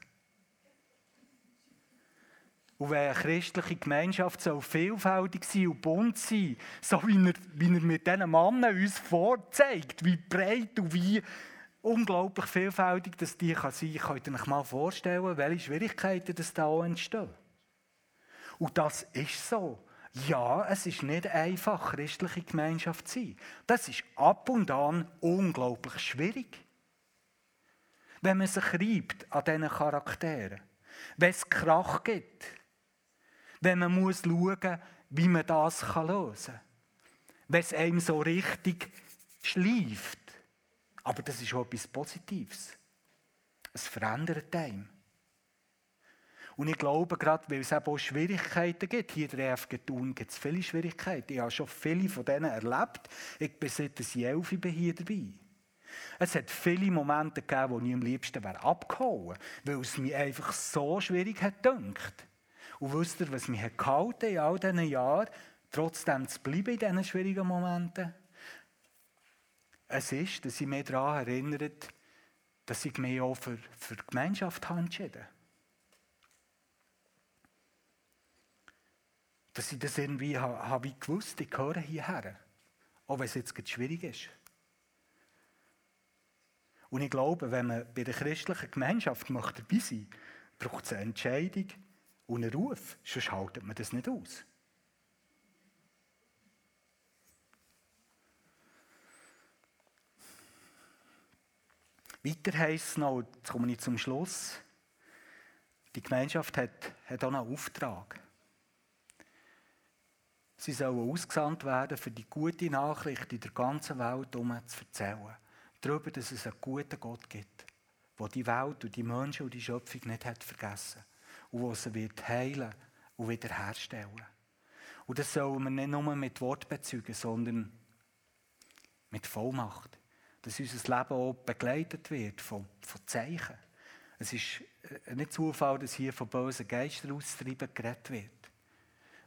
Und wenn eine christliche Gemeinschaft so vielfältig sein und bunt sein, so wie er, wie er mit diesen Männern uns vorzeigt, wie breit und wie unglaublich vielfältig das die kann sein kann, könnt ihr euch mal vorstellen, welche Schwierigkeiten das da auch entstehen. Und das ist so. Ja, es ist nicht einfach, christliche Gemeinschaft zu sein. Das ist ab und an unglaublich schwierig. Wenn man sich reibt an diesen Charakteren, wenn es Krach gibt, wenn man muss schauen wie man das lösen kann. Wenn es einem so richtig schleift. Aber das ist auch etwas Positives. Es verändert einem. Und ich glaube, gerade weil es eben auch Schwierigkeiten gibt, hier in der EFG Thun gibt es viele Schwierigkeiten. Ich habe schon viele von denen erlebt. Ich bin seit ich elf hier dabei. Es hat viele Momente gegeben, wo ich am liebsten wäre weil es mir einfach so schwierig hat gedacht. Und wisst ihr, was mich gehalten in all diesen Jahren, trotzdem zu bleiben in diesen schwierigen Momenten? Es ist, dass ich mich daran erinnere, dass ich mich auch für, für die Gemeinschaft entschieden Dass ich das irgendwie habe, habe gewusst, ich gehöre hierher. Auch wenn es jetzt schwierig ist. Und ich glaube, wenn man bei der christlichen Gemeinschaft dabei sein möchte, braucht es eine Entscheidung, und einen Ruf, sonst haltet man das nicht aus. Weiter heisst es noch, jetzt komme ich zum Schluss, die Gemeinschaft hat, hat auch einen Auftrag. Sie sollen ausgesandt werden, für die gute Nachricht in der ganzen Welt um zu erzählen. Darüber, dass es einen guten Gott gibt, der die Welt und die Menschen und die Schöpfung nicht hat vergessen und wo sie wird heilen und wiederherstellen. Und das sollen wir nicht nur mit Wort bezeugen, sondern mit Vollmacht. Dass unser Leben auch begleitet wird von, von Zeichen. Es ist äh, nicht Zufall, dass hier von bösen Geistern auszutreiben geredet wird.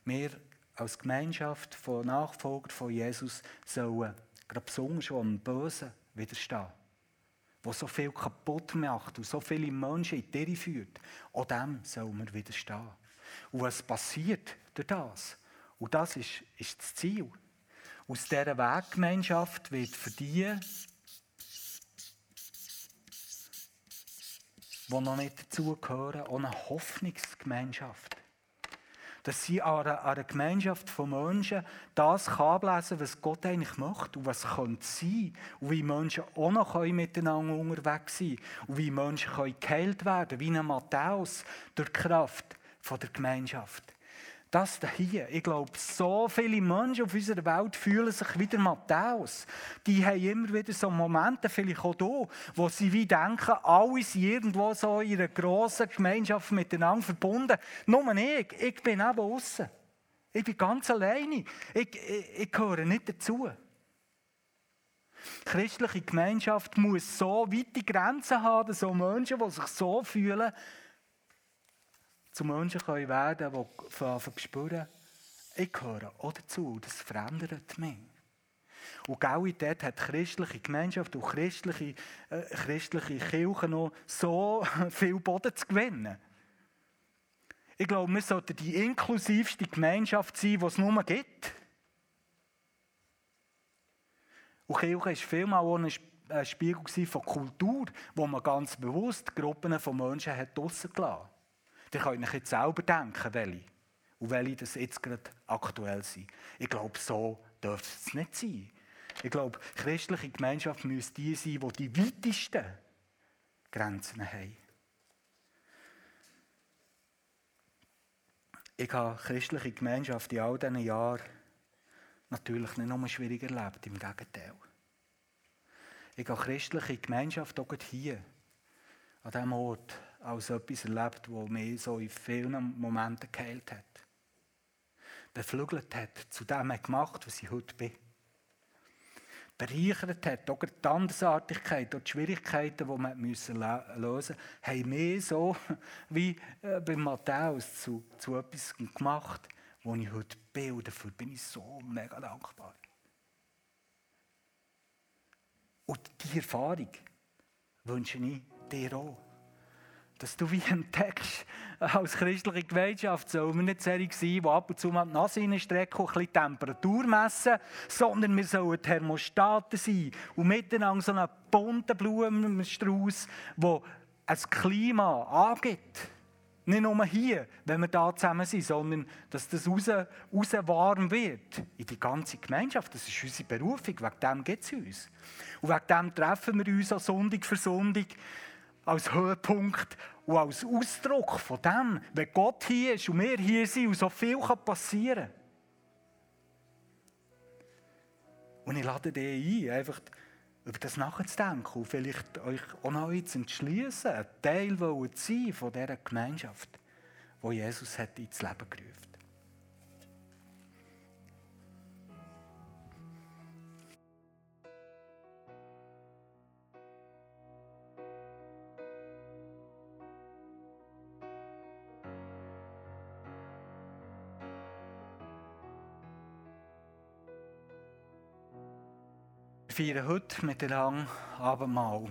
Wir als Gemeinschaft von Nachfolgern von Jesus sollen gerade besonders schon am Bösen widerstehen wo so viel kaputt macht und so viele Menschen in die Irre führt, auch dem sollen wir widerstehen. Und was passiert durch das? Und das ist, ist das Ziel. Aus dieser Weggemeinschaft wird für die, die noch nicht dazugehören, auch eine Hoffnungsgemeinschaft. Dass sie an einer, einer Gemeinschaft von Menschen das kann ablesen was Gott eigentlich macht und was könnte sein und wie Menschen auch noch miteinander unterwegs sein können und wie Menschen geheilt werden können, wie ein Matthäus durch die Kraft von der Gemeinschaft. Das hier, ich glaube, so viele Menschen auf unserer Welt fühlen sich wie der Matthäus. Die haben immer wieder so Momente, vielleicht auch hier, wo sie wie denken, alle sind irgendwo so in einer grossen Gemeinschaft miteinander verbunden. Nur ich, ich bin eben außen. Ich bin ganz alleine. Ich, ich, ich gehöre nicht dazu. Die christliche Gemeinschaft muss so weite Grenzen haben, so Menschen, die sich so fühlen, zu Menschen können werden können, die anfangen spüren, ich gehöre auch dazu, das verändert mich. Und genau dort hat die christliche Gemeinschaft und christliche, äh, christliche Kirche noch so viel Boden zu gewinnen. Ich glaube, wir sollten die inklusivste Gemeinschaft sein, die es nur gibt. Und Kirche war vielmal auch ein Spiegel von Kultur, wo man ganz bewusst Gruppen von Menschen hat draussen gelassen Dann könnt ihr euch jetzt selber denken, welche. Und welche das jetzt gerade aktuell sind. Ich glaube, so dürfte es nicht sein. Ich glaube, christliche Gemeinschaft müsste die sein, die die weitesten Grenzen haben. Ich habe christliche Gemeinschaft in all diesen Jahren natürlich nicht nur schwierig erlebt, im Gegenteil. Ich habe christliche Gemeinschaft auch hier, an diesem Ort, als etwas erlebt, das mich so in vielen Momenten geheilt hat. Beflügelt hat, zu dem hat gemacht, was ich heute bin. Bereichert hat, auch die Andersartigkeit, auch die Schwierigkeiten, die man lösen musste, haben mich so wie äh, bei Matthäus zu, zu etwas gemacht, wo ich heute bin. Und dafür bin ich so mega dankbar. Und diese Erfahrung wünsche ich dir auch dass du wie entdeckst, als christliche Gemeinschaft soll wir nicht solche sein, die ab und zu mal die Nase reinstrecken und ein bisschen Temperatur messen, sondern wir sollen Thermostaten sein und miteinander so einen bunten Blumenstrauß, der ein Klima angibt. Nicht nur hier, wenn wir da zusammen sind, sondern dass das raus, raus warm wird. In die ganze Gemeinschaft. Das ist unsere Berufung. Wegen dem geht es uns. Und wegen dem treffen wir uns auch Sonntag für Sonntag als Höhepunkt und als Ausdruck von dem, wenn Gott hier ist und wir hier sind und so viel passieren kann. Und ich lade dich ein, einfach über das nachzudenken und vielleicht euch auch neu zu entschließen, ein Teil zu sein von dieser Gemeinschaft, die Jesus hat ins Leben gerufen feiern heute miteinander Abendmahl.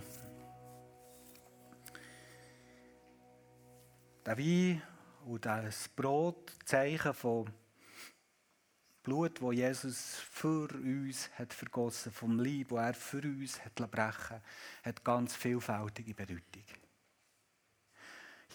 Der Wein und das Brot, Zeichen von Blut, das Jesus für uns hat vergossen, vom Leib, das er für uns hat brechen hat ganz vielfältige Bedeutung.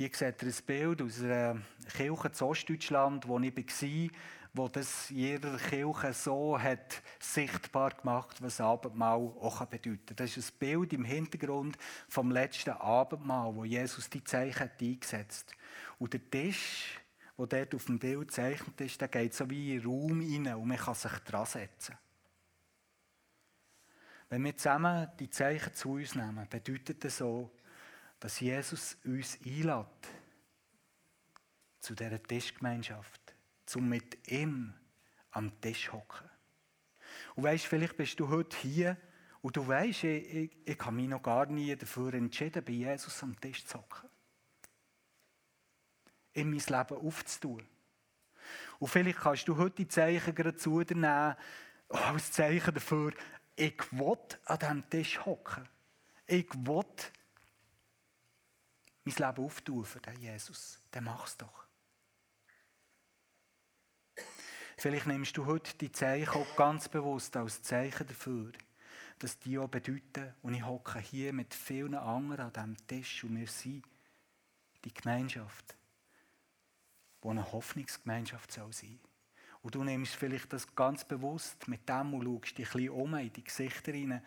Hier seht ihr ein Bild aus einer Kirche in Ostdeutschland, wo ich war, wo das jeder Kirche so hat sichtbar gemacht, was Abendmahl auch bedeuten kann. Das ist ein Bild im Hintergrund vom letzten Abendmahl, wo Jesus die Zeichen hat eingesetzt. Und der Tisch, der dort auf dem Bild gezeichnet ist, der geht so wie in den Raum hinein und man kann sich dran setzen. Wenn wir zusammen die Zeichen zu uns nehmen, bedeutet das so, dass Jesus uns einlädt zu dieser Tischgemeinschaft um mit ihm am Tisch hocken. Und weißt, vielleicht bist du heute hier und du weißt, ich, ich, ich habe mich noch gar nie dafür entschieden, bei Jesus am Tisch zu hocken. In mein Leben aufzutun. Und vielleicht kannst du heute die Zeichen gerade zu dir nehmen, als Zeichen dafür, ich will an diesem Tisch hocken. Ich will mein Leben auftun für den Jesus. Dann mach's doch. Vielleicht nimmst du heute die Zeichen auch ganz bewusst als Zeichen dafür, dass die auch bedeuten, und ich hocke hier mit vielen anderen an diesem Tisch und wir sind die Gemeinschaft, die eine Hoffnungsgemeinschaft sein soll. Und du nimmst vielleicht das ganz bewusst mit dem und schaust dich ein bisschen um in die Gesichter rein,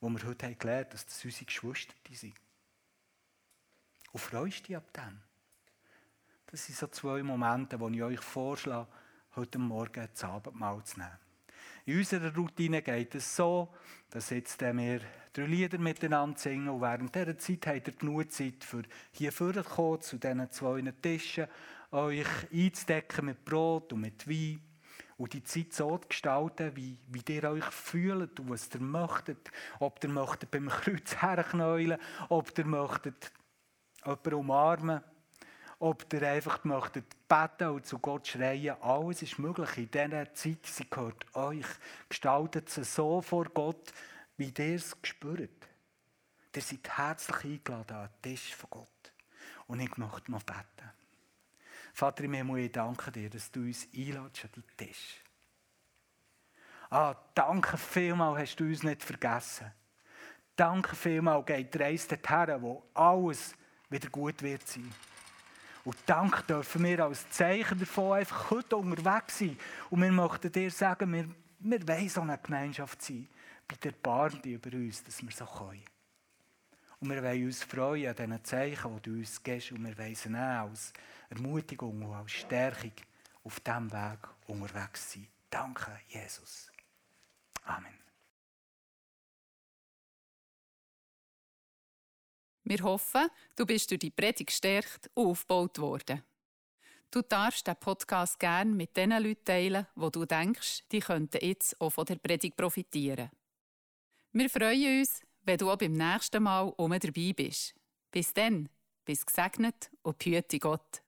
wo wir heute gelernt haben, dass das unsere Geschwister sind. Und freust dich ab dem. Das sind so zwei Momente, wo ich euch vorschlage, heute Morgen das Abendmahl zu nehmen. In unserer Routine geht es so, dass jetzt wir drei Lieder miteinander singen und während dieser Zeit habt ihr genug Zeit, für hier vorzukommen, zu diesen zwei Tischen, euch einzudecken mit Brot und mit Wein und die Zeit so zu gestalten, wie, wie ihr euch fühlt und was ihr möchtet. Ob ihr möchtet beim Kreuz herknäulen, ob ihr möchtet jemanden umarmen, ob ihr einfach möchtet beten und zu Gott schreien. Alles ist möglich in dieser Zeit. Sie gehört euch. Gestaltet sie so vor Gott, wie ihr es spürt. Ihr seid herzlich eingeladen an den Tisch von Gott. Und ich möchte noch beten. Vater im Himmel, ich danke dir, dass du uns einladest an deinen Tisch. Ah, danke vielmals, hast du uns nicht vergessen. Danke vielmals, geht die Reise dorthin, wo alles wieder gut wird sein. Und danke dürfen wir als Zeichen davon einfach heute unterwegs sein. Und wir möchten dir sagen, wir, wir wollen so eine Gemeinschaft sein. Bitte erbarme über uns, dass wir so können. Und wir wollen uns freuen an diesen Zeichen, die du uns gibst. Und wir wollen sie nehmen als Ermutigung und als Stärkung auf diesem Weg unterwegs sein. Danke, Jesus. Amen. Wir hoffen, du bist durch die Predigt gestärkt und aufgebaut worden. Du darfst den Podcast gerne mit den Leuten teilen, wo du denkst, die könnten jetzt auch von der Predigt profitieren. Wir freuen uns, wenn du auch beim nächsten Mal um dabei bist. Bis dann, bis gesegnet und behüte Gott.